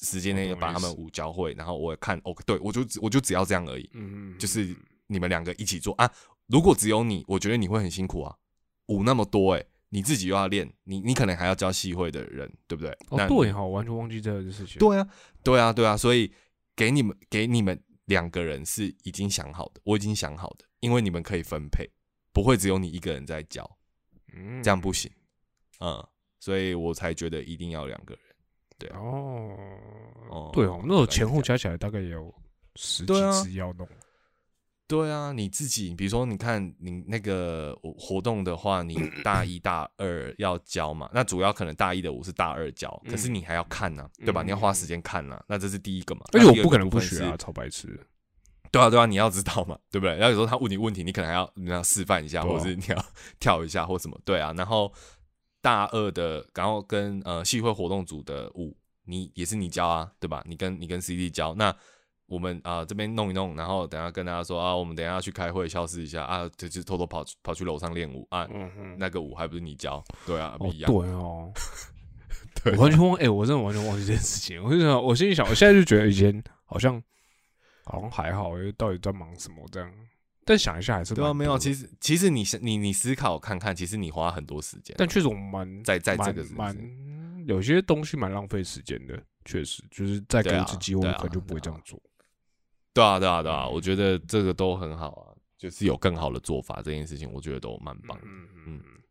时间内要把他们五教会，然后我看 OK，对我就我就只要这样而已，嗯就是你们两个一起做啊。如果只有你，我觉得你会很辛苦啊，五那么多诶、你自己又要练，你你可能还要教系会的人，对不对？那哦对哈，我完全忘记这个事情。对啊，对啊，对啊，所以给你们给你们两个人是已经想好的，我已经想好的，因为你们可以分配，不会只有你一个人在教，嗯这样不行，嗯，所以我才觉得一定要两个人。哦哦对哦，那我前后加起来大概也有十几对啊支要弄。对啊，你自己，比如说，你看你那个活动的话，你 大一大二要教嘛，那主要可能大一的舞是大二教，可是你还要看呢、对吧？嗯你要花时间看呢、那这是第一个嘛。而且我不可能不学啊，超白痴的。对啊，对啊，你要知道嘛，对不对？然后有时候他问你问题，你可能还要你要示范一下，啊或者是你要 跳一下或什么，对啊。然后大二的，然后跟呃系会活动组的舞，你也是你教啊，对吧？你跟你跟 CD 教，那我们啊、这边弄一弄，然后等下跟大家说啊，我们等下要去开会，消失一下啊，就就偷偷跑跑去楼上练舞啊，嗯哼，那个舞还不是你教，对啊，不哦一样，对哦，对我完全忘，哎、我真的完全忘记这件事情。我就想，我心里想，我现在就觉得以前好像好像还好，因为到底在忙什么这样。但想一下还是对啊，没有，其实其实你是你你思考看看，其实你花很多时间，但确实我们蛮在在这蛮个蛮有些东西蛮浪费时间的，确实就是再给一次机会，我可能就不会这样做。对啊，对啊，对啊，嗯。我觉得这个都很好啊，就是有更好的做法，这件事情我觉得都蛮棒的，嗯嗯嗯嗯，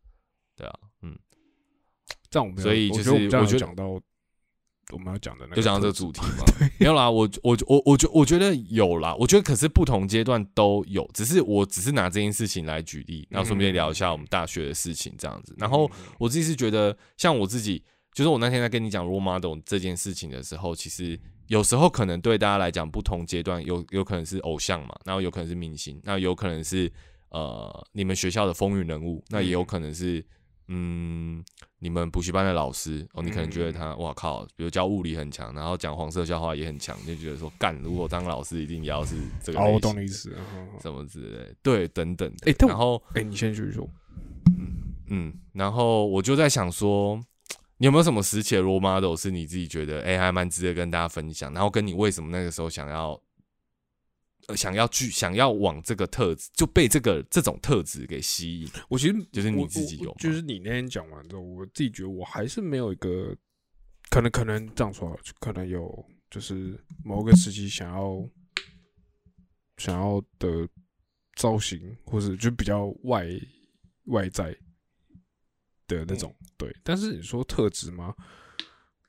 对啊，嗯，这样我们有所以就是我讲到我们要讲的那个，就讲到这个主题嘛，没有啦，我我我我觉我觉得有啦，我觉得可是不同阶段都有，只是我只是拿这件事情来举例，然后顺便聊一下我们大学的事情这样子。然后我自己是觉得，像我自己，就是我那天在跟你讲 role model 这件事情的时候，其实有时候可能对大家来讲，不同阶段有有可能是偶像嘛，然后有可能是明星，那有可能是呃你们学校的风云人物，那也有可能是嗯你们补习班的老师哦，你可能觉得他哇靠，比如教物理很强，然后讲黄色笑话也很强，就觉得说干，如果当老师一定也要是这个哦，我懂你意思。嗯嗯嗯什么之类，对，等等的。诶然后哎，你先继续说。嗯，然后我就在想说，你有没有什么时期的 role model 是你自己觉得哎、还蛮值得跟大家分享？然后跟你为什么那个时候想要，呃，想要去想要往这个特质就被这个这种特质给吸引？我其实就是你自己有就是你那天讲完之后，我自己觉得我还是没有一个，可能可能这样说可能有就是某个时期想要想要的造型，或是就比较外外在的那种、对。但是你说特质吗？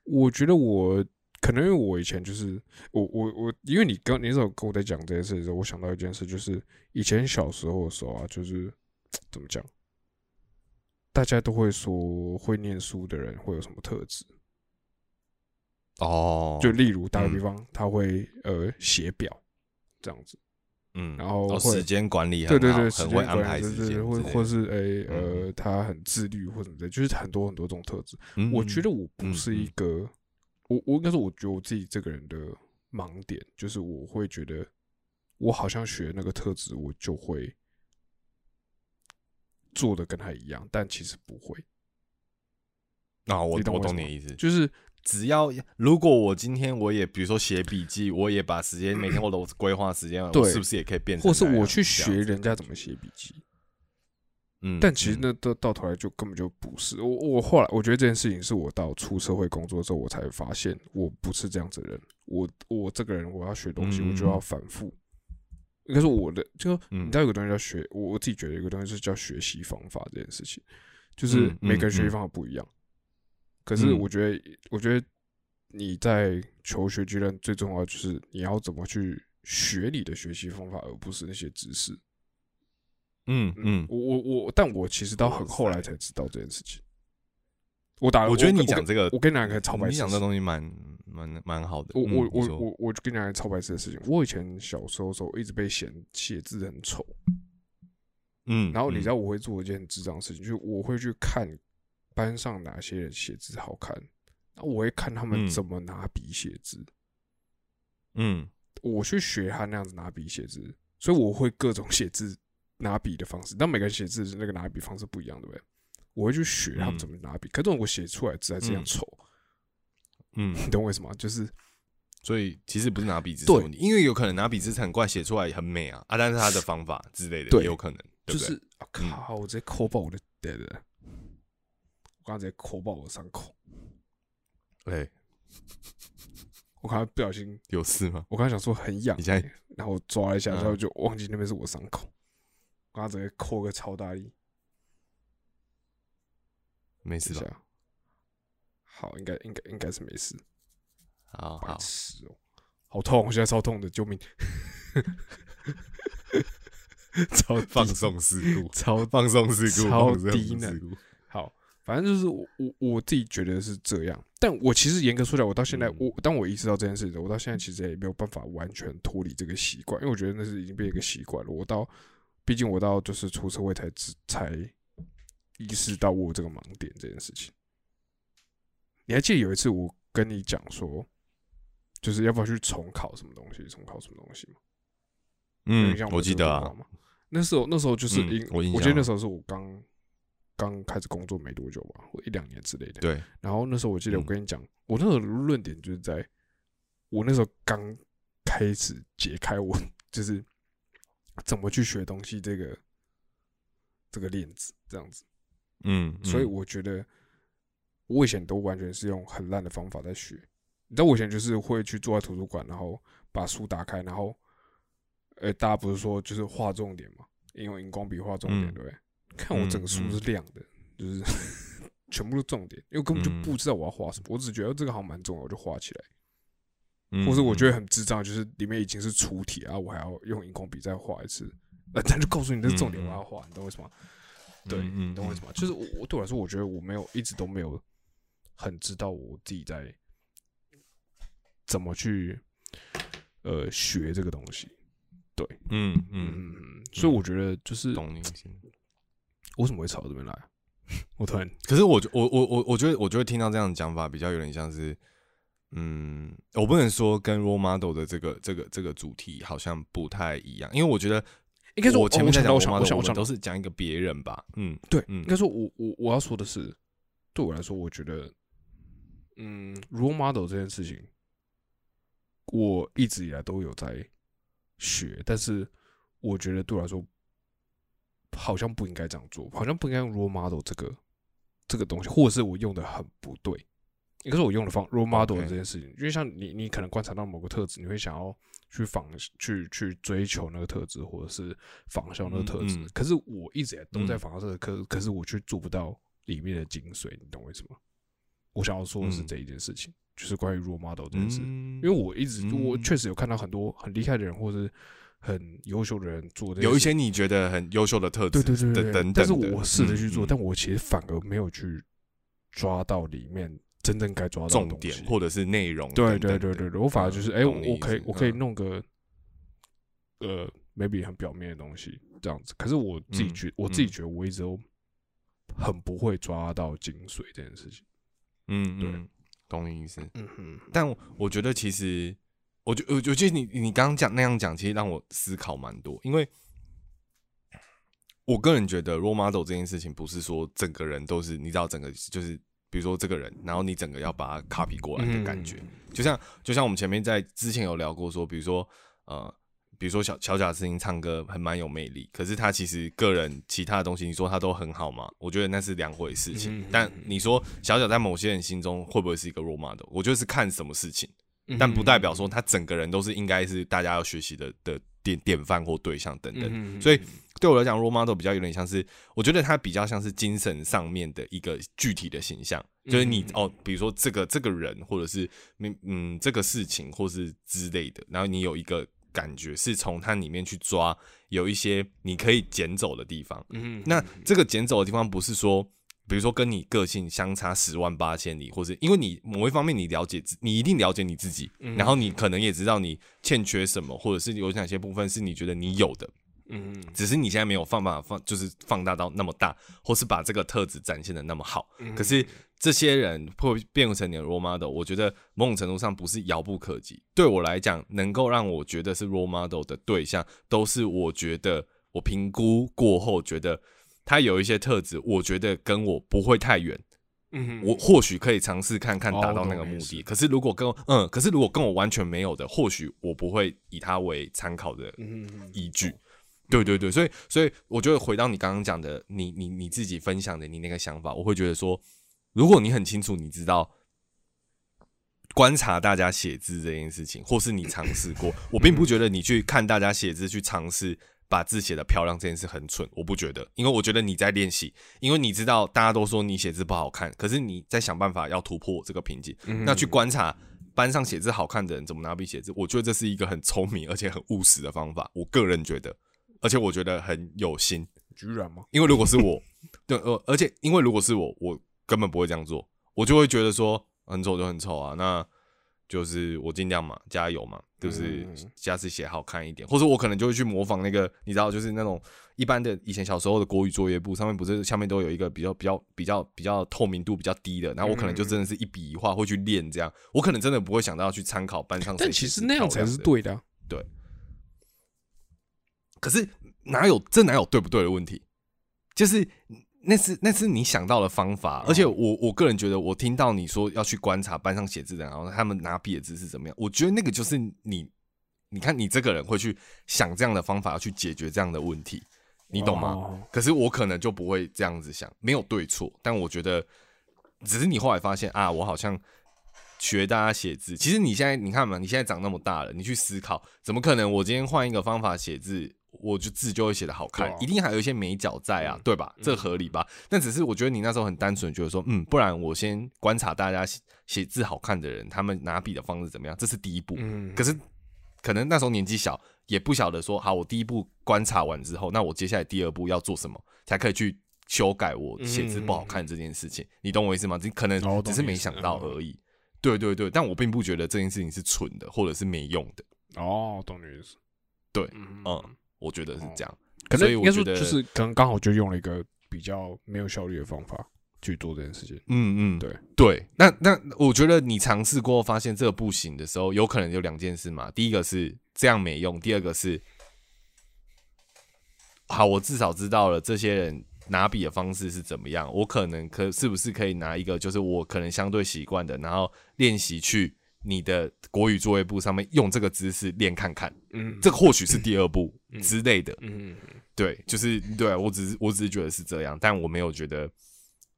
我觉得我可能因为我以前就是我我我，因为你刚你那时候跟我在讲这件事的时候，我想到一件事，就是以前小时候的时候啊，就是 怎么讲，大家都会说会念书的人会有什么特质，哦，就例如打个比嗯方，他会呃写表这样子，嗯，然后哦时间管理很好，对对对，时很会安排时间或或是诶嗯。呃，他很自律或什么的，就是很多很多这种特质。嗯我觉得我不嗯是一嗯。个，我我应该说，我觉得我自己这个人的盲点就是我会觉得，我好像学那个特质，我就会做的跟他一样，但其实不会。啊，我我懂你的意思，就是只要如果我今天我也比如说写笔记，我也把时间每天我都规划时间，我对是不是也可以变成或是我去学人家怎么写笔记，嗯，但其实嗯那到到头来就根本就不是。我我后来我觉得这件事情是我到出社会工作之后，我才发现我不是这样子的人。我我这个人我要学东西，我就要嗯反复。应该说我的就嗯你知道有个东西叫学，我我自己觉得有个东西是叫学习方法这件事情，就是嗯每个人学习嗯方法不一样。可是嗯我觉得，我觉得你在求学阶段最重要就是你要怎么去学你的学习方法，而不是那些知识。嗯嗯，我我我，但我其实到很后来才知道这件事情。我打，我觉得你讲这个我跟你讲一个超白痴你讲这东西蛮蛮蛮好的。我我我我我就跟你讲一个超白痴的事情。我以前小时候时候一直被嫌写字很丑，嗯，然后你知嗯道我会做一件很智障的事情，就是我会去看班上哪些人写字好看，那我会看他们嗯。怎么拿笔写字，嗯。我去学他那样子拿笔写字，所以我会各种写字拿笔的方式，但每个人写字的那个拿笔方式不一样，对不对？我会去学他们嗯。怎么拿笔，可是我写出来的字还是这样嗯。丑，嗯，你懂我意思吗？就是所以其实不是拿笔字对因为有可能拿笔字很怪，写出来很美啊啊，但是他的方法之类的对也有可能，对不对？就是啊靠，我直接抠爆我的对对，我刚刚直接抠爆我的伤口，哎，我刚才不小心，有事吗？我刚才想说很痒你，现在然后我抓了一下，嗯然后就忘记那边是我伤口，我刚刚直接抠个超大力，没事吧？好，应该应该应该是没事。白好好，痴哦、好痛！我现在超痛的，救命！超低放松事故，超放松事故，超低能事故。好，反正就是我我我自己觉得是这样，但我其实严格说来，我到现在、嗯我当我意识到这件事情，我到现在其实也没有办法完全脱离这个习惯，因为我觉得那是已经变一个习惯了。我到，毕竟我到就是出社会才知才意识到我这个盲点这件事情。你还记得有一次我跟你讲说，就是要不要去重考什么东西，重考什么东西吗？嗯，我记得啊。那时候那时候就是因我我记得那时候是我刚刚开始工作没多久吧，或一两年之类的。对。然后那时候我记得我跟你讲，我那时候论点就是在我那时候刚开始解开我 就是怎么去学东西这个这个链子这样子。嗯。所以我觉得我以前都完全是用很烂的方法在学。你知道我以前就是会去坐在图书馆，然后把书打开，然后。呃，大家不是说就是画重点嘛？用荧光笔画重点，对不对？看我整个书是亮的，就是 全部都重点，因为根本就不知道我要画什么，我只觉得这个好像蛮重要，我就画起来。或者我觉得很智障，就是里面已经是粗体啊，我还要用荧光笔再画一次，那他就告诉你这是重点，我要画，你懂为什么？对，你懂为什么？就是我，我对我来说，我觉得我没有一直都没有很知道我自己在怎么去呃学这个东西。对，嗯嗯嗯嗯，所以我觉得就是懂。为什么会朝这边来？我突然，可是我我我我我觉得，我觉得听到这样的讲法，比较有点像是，嗯，我不能说跟 role model 的这个这个这个主题好像不太一样，因为我觉得应该说，我前面在讲 role model，我们都是讲一个别人吧。嗯，对，应该说，我我我要说的是，对我来说，我觉得，嗯，role model 这件事情，我一直以来都有在。学，但是我觉得对我来说，好像不应该这样做，好像不应该用 role model 这个这个东西，或者是我用的很不对。应该是我用的方 role model 这件事情，因为像你，你可能观察到某个特质，你会想要去仿、去去追求那个特质，或者是仿效那个特质。可是我一直都在仿效这个可可是我却做不到里面的精髓，你懂为什么？我想要说的是这一件事情。就是关于 role model 这件事，因为我一直我确实有看到很多很厉害的人，或者很优秀的人做的，有一些你觉得很优秀的特质，对对对对，等等。但是我试着去做，但我其实反而没有去抓到里面真正该抓到重点或者是内容。对对对对对，我反而就是哎，我可以我可以弄个呃，maybe 很表面的东西这样子。可是我自己觉我自己觉得我一直都很不会抓到精髓这件事情。嗯，对。懂你意思，嗯哼，但我觉得其实，我觉我我觉得你你刚刚讲那样讲，其实让我思考蛮多。因为我个人觉得，role model 这件事情不是说整个人都是，你知道，整个就是，比如说这个人，然后你整个要把它 copy 过来的感觉，就像就像我们前面在之前有聊过，说比如说呃。比如说小小贾斯汀唱歌很蛮有魅力，可是他其实个人其他的东西，你说他都很好嘛？我觉得那是两回事情。但你说小小在某些人心中会不会是一个 role model？我觉得是看什么事情，但不代表说他整个人都是应该是大家要学习的的典典范或对象等等。所以对我来讲，role model 比较有点像是，我觉得他比较像是精神上面的一个具体的形象，就是你哦，比如说这个这个人，或者是嗯嗯这个事情，或是之类的，然后你有一个。感觉是从它里面去抓，有一些你可以捡走的地方。嗯，那这个捡走的地方不是说，比如说跟你个性相差十万八千里，或者因为你某一方面你了解，你一定了解你自己，然后你可能也知道你欠缺什么，或者是有哪些部分是你觉得你有的。嗯，只是你现在没有放办法放，就是放大到那么大，或是把这个特质展现的那么好。可是这些人会变成你的 role model，我觉得某种程度上不是遥不可及。对我来讲，能够让我觉得是 role model 的对象，都是我觉得我评估过后觉得他有一些特质，我觉得跟我不会太远。嗯，我或许可以尝试看看达到那个目的。可是如果跟嗯，可是如果跟我完全没有的，或许我不会以他为参考的依据。对对对，所以所以我觉得回到你刚刚讲的，你你你自己分享的你那个想法，我会觉得说，如果你很清楚，你知道观察大家写字这件事情，或是你尝试过，我并不觉得你去看大家写字去尝试把字写的漂亮这件事很蠢，我不觉得，因为我觉得你在练习，因为你知道大家都说你写字不好看，可是你在想办法要突破这个瓶颈，那去观察班上写字好看的人怎么拿笔写字，我觉得这是一个很聪明而且很务实的方法，我个人觉得。而且我觉得很有心，居然吗？因为如果是我，对呃，而且因为如果是我，我根本不会这样做，我就会觉得说很丑就很丑啊，那就是我尽量嘛，加油嘛，就是嗯。下次写好看一点，或者我可能就会去模仿那个，你知道，就是那种一般的以前小时候的国语作业簿上面不是下面都有一个比较比较比较比较透明度比较低的，然后我可能就真的是一笔一画会去练这样，我可能真的不会想到要去参考班上谁但其实那样才是对的啊。可是哪有这哪有对不对的问题？就是那是那是你想到的方法，而且我我个人觉得，我听到你说要去观察班上写字的人，然后他们拿笔的姿势怎么样，我觉得那个就是你，你看你这个人会去想这样的方法要去解决这样的问题，你懂吗？哦可是我可能就不会这样子想，没有对错，但我觉得只是你后来发现啊，我好像学大家写字。其实你现在你看嘛，你现在长那么大了，你去思考，怎么可能我今天换一个方法写字，我就字就会写的好看？啊一定还有一些美角在啊，嗯对吧？这合理吧？但只是我觉得你那时候很单纯，觉得说，嗯，不然我先观察大家写写字好看的人，他们拿笔的方式怎么样，这是第一步。嗯，可是可能那时候年纪小，也不晓得说，好，我第一步观察完之后，那我接下来第二步要做什么，才可以去修改我写字不好看这件事情。你懂我意思吗？你可能只是没想到而已。对对对，但我并不觉得这件事情是蠢的，或者是没用的。哦，懂你的意思。对嗯嗯，我觉得是这样。可所能应该说以我觉得就是可能刚好就用了一个比较没有效率的方法去做这件事情。嗯嗯，对对。那那我觉得你尝试过后发现这个不行的时候，有可能有两件事嘛。第一个是这样没用，第二个是好，我至少知道了这些人拿笔的方式是怎么样，我可能可是不是可以拿一个就是我可能相对习惯的，然后练习去你的国语作业簿上面用这个姿势练看看，嗯，这或许是第二步嗯之类的。嗯对，就是对我只是我只是觉得是这样，但我没有觉得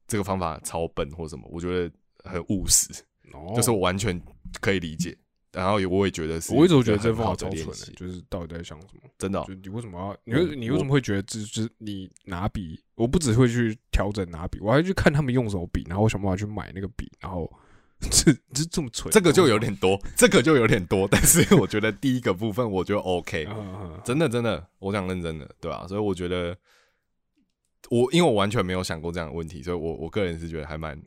这个方法超笨或什么，我觉得很务实，哦，就是我完全可以理解，然后也我也觉得是，我一直都觉得这方法超蠢的，的练习，就是到底在想什么？真的哦、就你为什么要？你你为什么会觉得这就是你拿笔？我不只会去调整拿笔，我还去看他们用什么笔，然后我想办法去买那个笔，然后 这这这么蠢，这个就有点多，这个就有点多，但是我觉得第一个部分我觉得 OK，真的真的，我讲认真的，对吧、所以我觉得我因为我完全没有想过这样的问题，所以我我个人是觉得还蛮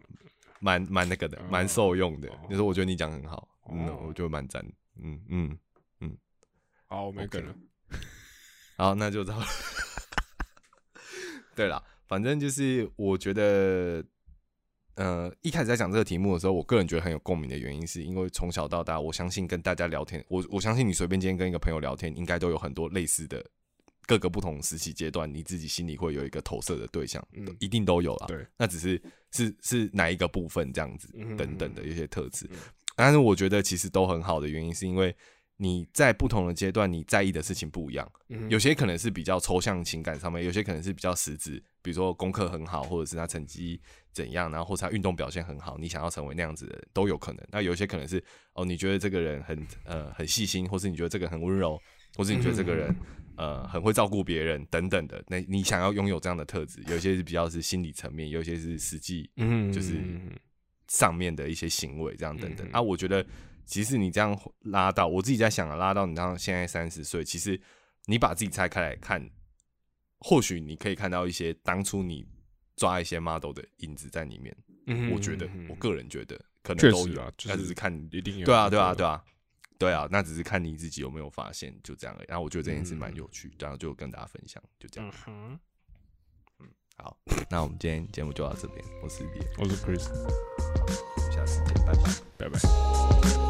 蛮蛮那个的，蛮受用的哦。就是我觉得你讲得很好，嗯，哦我觉得蛮赞嗯，嗯嗯。好，我没梗了。好，那就这样。对了，反正就是我觉得，呃，一开始在讲这个题目的时候，我个人觉得很有共鸣的原因，是因为从小到大，我相信跟大家聊天，我我相信你随便今天跟一个朋友聊天，应该都有很多类似的各个不同时期阶段，你自己心里会有一个投射的对象，嗯一定都有啦。对，那只是是是哪一个部分这样子嗯等等的一些特质嗯，但是我觉得其实都很好的原因，是因为你在不同的阶段，你在意的事情不一样。嗯有些可能是比较抽象情感上面，有些可能是比较实质，比如说功课很好，或者是他成绩怎样，然后或者他运动表现很好，你想要成为那样子的人都有可能。那有些可能是哦，你觉得这个人很呃很细心，或是你觉得这个很温柔，或是你觉得这个人呃很会照顾别人等等的。那你想要拥有这样的特质，有一些是比较是心理层面，有一些是实际嗯就是嗯上面的一些行为，这样等等嗯啊，我觉得其实你这样拉到，我自己在想啊，拉到你到现在三十岁，其实你把自己拆开来看，或许你可以看到一些当初你抓一些 model 的影子在里面。嗯我觉得嗯，我个人觉得可能确都有实啊就是那只是看一定有对啊，对啊，那个对啊，对啊，那只是看你自己有没有发现，就这样而已。然后我觉得这件事嗯蛮有趣，然后就跟大家分享，就这样嗯。好，那我们今天节目就到这边，我是李，我是 Chris，下次见，拜拜。拜拜。